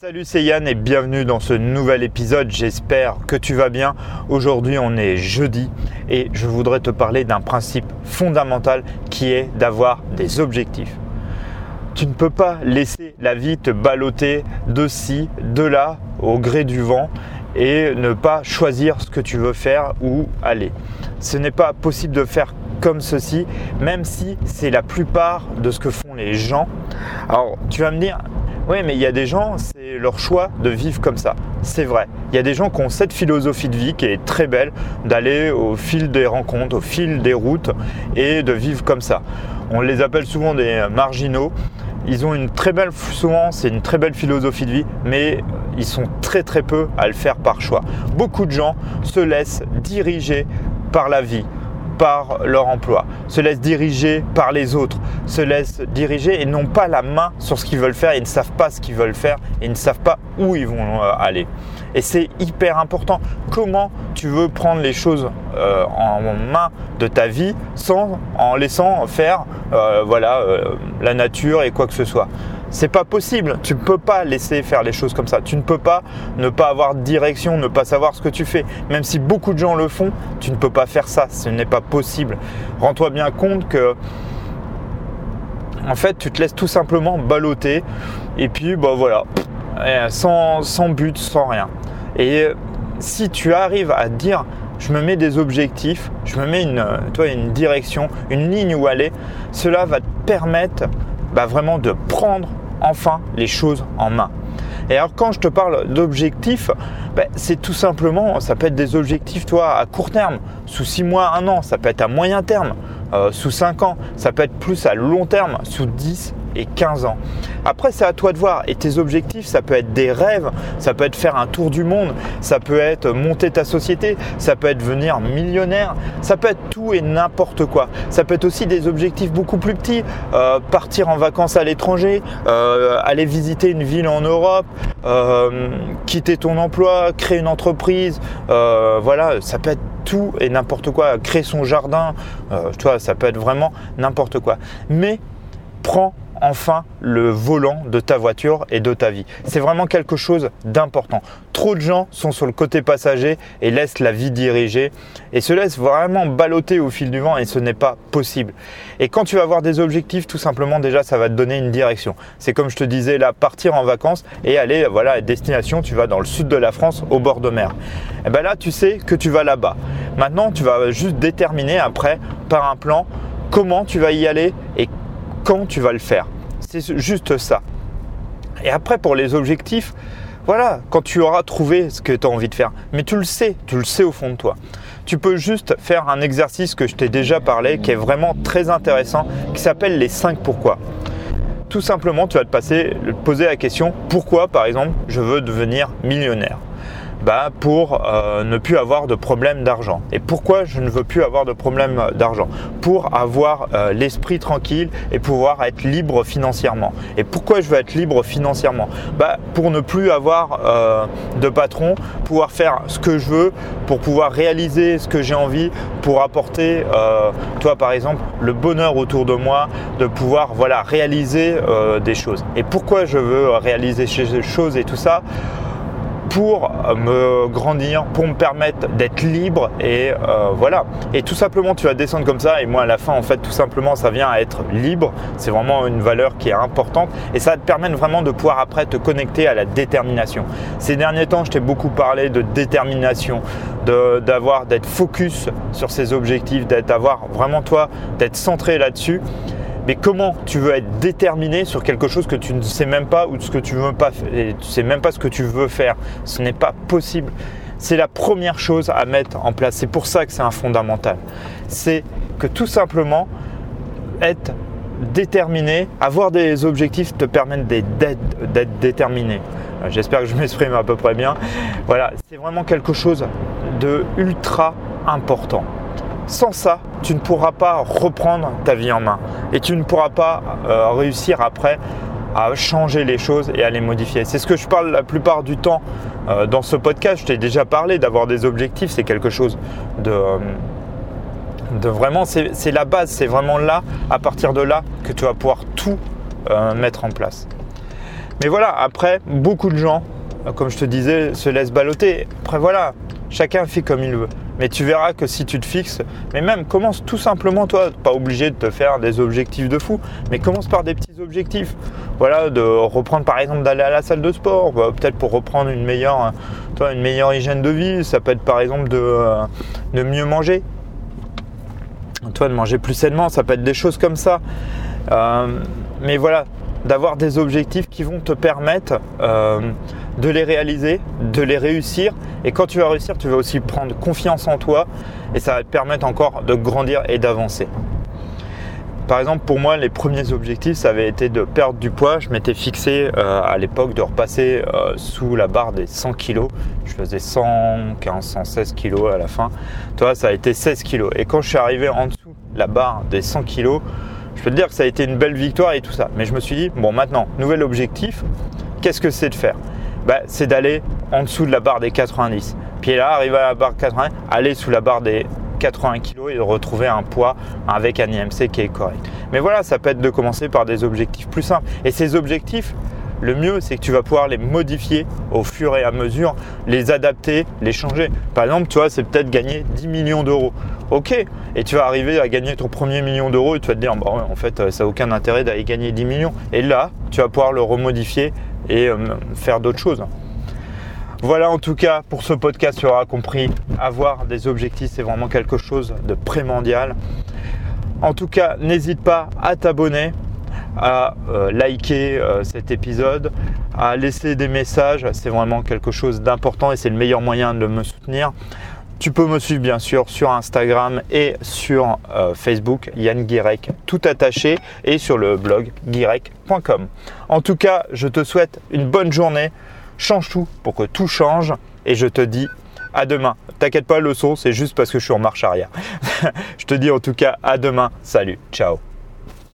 Salut, c'est Yann et bienvenue dans ce nouvel épisode. J'espère que tu vas bien. Aujourd'hui, on est jeudi et je voudrais te parler d'un principe fondamental qui est d'avoir des objectifs. Tu ne peux pas laisser la vie te balloter de ci, de là, au gré du vent et ne pas choisir ce que tu veux faire ou aller. Ce n'est pas possible de faire comme ceci, même si c'est la plupart de ce que font les gens. Alors, tu vas me dire, oui, mais il y a des gens, leur choix de vivre comme ça. C'est vrai. Il y a des gens qui ont cette philosophie de vie qui est très belle, d'aller au fil des rencontres, au fil des routes et de vivre comme ça. On les appelle souvent des marginaux. Ils ont une très belle, souvent c'est une très belle philosophie de vie, mais ils sont très très peu à le faire par choix. Beaucoup de gens se laissent diriger par la vie, par leur emploi, se laissent diriger par les autres, se laissent diriger et n'ont pas la main sur ce qu'ils veulent faire, ils ne savent pas ce qu'ils veulent faire. Ils ne savent pas où ils vont euh, aller. Et c'est hyper important. Comment tu veux prendre les choses euh, en main de ta vie sans en laissant faire euh, voilà, la nature et quoi que ce soit? C'est pas possible. Tu ne peux pas laisser faire les choses comme ça. Tu ne peux pas ne pas avoir de direction, ne pas savoir ce que tu fais. Même si beaucoup de gens le font, tu ne peux pas faire ça. Ce n'est pas possible. Rends-toi bien compte que en fait, tu te laisses tout simplement balloter et puis bah voilà, sans, sans but, sans rien. Et si tu arrives à dire je me mets des objectifs, je me mets une, toi, une direction, une ligne où aller, cela va te permettre bah, vraiment de prendre enfin les choses en main. Et alors quand je te parle d'objectifs, ben, c'est tout simplement, ça peut être des objectifs toi à court terme, sous 6 mois, 1 an, ça peut être à moyen terme, euh, sous 5 ans, ça peut être plus à long terme, sous 10 et 15 ans. Après, c'est à toi de voir. Et tes objectifs, ça peut être des rêves, ça peut être faire un tour du monde, ça peut être monter ta société, ça peut être devenir millionnaire, ça peut être tout et n'importe quoi. Ça peut être aussi des objectifs beaucoup plus petits, euh, partir en vacances à l'étranger, euh, aller visiter une ville en Europe, euh, quitter ton emploi, créer une entreprise. voilà, ça peut être tout et n'importe quoi. Créer son jardin, tu vois, ça peut être vraiment n'importe quoi. Mais prends enfin le volant de ta voiture et de ta vie. C'est vraiment quelque chose d'important. Trop de gens sont sur le côté passager et laissent la vie diriger et se laissent vraiment balloter au fil du vent et ce n'est pas possible. Et quand tu vas avoir des objectifs, tout simplement déjà ça va te donner une direction. C'est comme je te disais là, partir en vacances et aller voilà à destination, tu vas dans le sud de la France au bord de mer. Et bien là, tu sais que tu vas là-bas. Maintenant, tu vas juste déterminer après par un plan comment tu vas y aller et quand tu vas le faire. C'est juste ça. Et après, pour les objectifs, voilà, quand tu auras trouvé ce que tu as envie de faire, mais tu le sais, tu le sais au fond de toi. Tu peux juste faire un exercice que je t'ai déjà parlé, qui est vraiment très intéressant, qui s'appelle les 5 pourquoi. Tout simplement, tu vas te passer, poser la question pourquoi, par exemple, je veux devenir millionnaire? Bah, pour euh, ne plus avoir de problème d'argent. Et pourquoi je ne veux plus avoir de problème d'argent? Pour avoir euh, l'esprit tranquille et pouvoir être libre financièrement. Et pourquoi je veux être libre financièrement? Bah, Pour ne plus avoir euh, de patron, pouvoir faire ce que je veux, pour pouvoir réaliser ce que j'ai envie, pour apporter, toi par exemple, le bonheur autour de moi, de pouvoir voilà, réaliser des choses. Et pourquoi je veux réaliser ces choses et tout ça? Pour me grandir, pour me permettre d'être libre et euh, voilà. Et tout simplement, tu vas descendre comme ça et moi à la fin, en fait, tout simplement, ça vient à être libre. C'est vraiment une valeur qui est importante et ça va te permettre vraiment de pouvoir après te connecter à la détermination. Ces derniers temps, je t'ai beaucoup parlé de détermination, d'avoir, d'être focus sur ses objectifs, d'être, vraiment toi, d'être centré là-dessus. Mais comment tu veux être déterminé sur quelque chose que tu ne sais même pas ou ce que tu veux pas tu sais même pas ce que tu veux faire? Ce n'est pas possible. C'est la première chose à mettre en place. C'est pour ça que c'est un fondamental. C'est que tout simplement être déterminé, avoir des objectifs te permettent d'être déterminé. Euh, j'espère que je m'exprime à peu près bien. Voilà, c'est vraiment quelque chose de ultra important. Sans ça, tu ne pourras pas reprendre ta vie en main et tu ne pourras pas euh, réussir après à changer les choses et à les modifier. C'est ce que je parle la plupart du temps euh, dans ce podcast. Je t'ai déjà parlé d'avoir des objectifs, c'est quelque chose de, euh, vraiment, c'est la base, c'est vraiment là, à partir de là, que tu vas pouvoir tout mettre en place. Mais voilà, après, beaucoup de gens, comme je te disais, se laissent balloter. Après voilà, chacun fait comme il veut. Mais tu verras que si tu te fixes, mais même commence tout simplement toi, pas obligé de te faire des objectifs de fou, mais commence par des petits objectifs. Voilà, de reprendre par exemple d'aller à la salle de sport, bah, peut-être pour reprendre une meilleure, toi, une meilleure hygiène de vie. Ça peut être par exemple de, euh, de mieux manger. Toi, de manger plus sainement, ça peut être des choses comme ça. Euh, mais voilà, d'avoir des objectifs qui vont te permettre euh, de les réaliser, de les réussir. Et quand tu vas réussir, tu vas aussi prendre confiance en toi et ça va te permettre encore de grandir et d'avancer. Par exemple, pour moi, les premiers objectifs, ça avait été de perdre du poids. Je m'étais fixé euh, à l'époque de repasser euh, sous la barre des 100 kg. Je faisais 115, 116 kg à la fin. Toi, ça a été 16 kg. Et quand je suis arrivé en dessous de la barre des 100 kg, je peux te dire que ça a été une belle victoire et tout ça. Mais je me suis dit, bon, maintenant, nouvel objectif, qu'est-ce que c'est de faire? Bah, C'est d'aller en dessous de la barre des 90. Puis là, arriver à la barre 80, aller sous la barre des 80 kg et de retrouver un poids avec un IMC qui est correct. Mais voilà, ça peut être de commencer par des objectifs plus simples. Et ces objectifs, le mieux, c'est que tu vas pouvoir les modifier au fur et à mesure, les adapter, les changer. Par exemple, tu vois, c'est peut-être gagner 10 millions d'euros. Ok, et tu vas arriver à gagner ton premier million d'euros et tu vas te dire, bah en fait, ça n'a aucun intérêt d'aller gagner 10 millions. Et là, tu vas pouvoir le remodifier et euh, faire d'autres choses. Voilà en tout cas pour ce podcast, tu auras compris, avoir des objectifs, c'est vraiment quelque chose de primordial. En tout cas, n'hésite pas à t'abonner à euh, liker euh, cet épisode, à laisser des messages. C'est vraiment quelque chose d'important et c'est le meilleur moyen de me soutenir. Tu peux me suivre bien sûr sur Instagram et sur euh, Facebook, Yann Guirec, tout attaché, et sur le blog guirec.com. En tout cas, je te souhaite une bonne journée. Change tout pour que tout change et je te dis à demain. T'inquiète pas, le son, c'est juste parce que je suis en marche arrière. je te dis en tout cas à demain. Salut, ciao.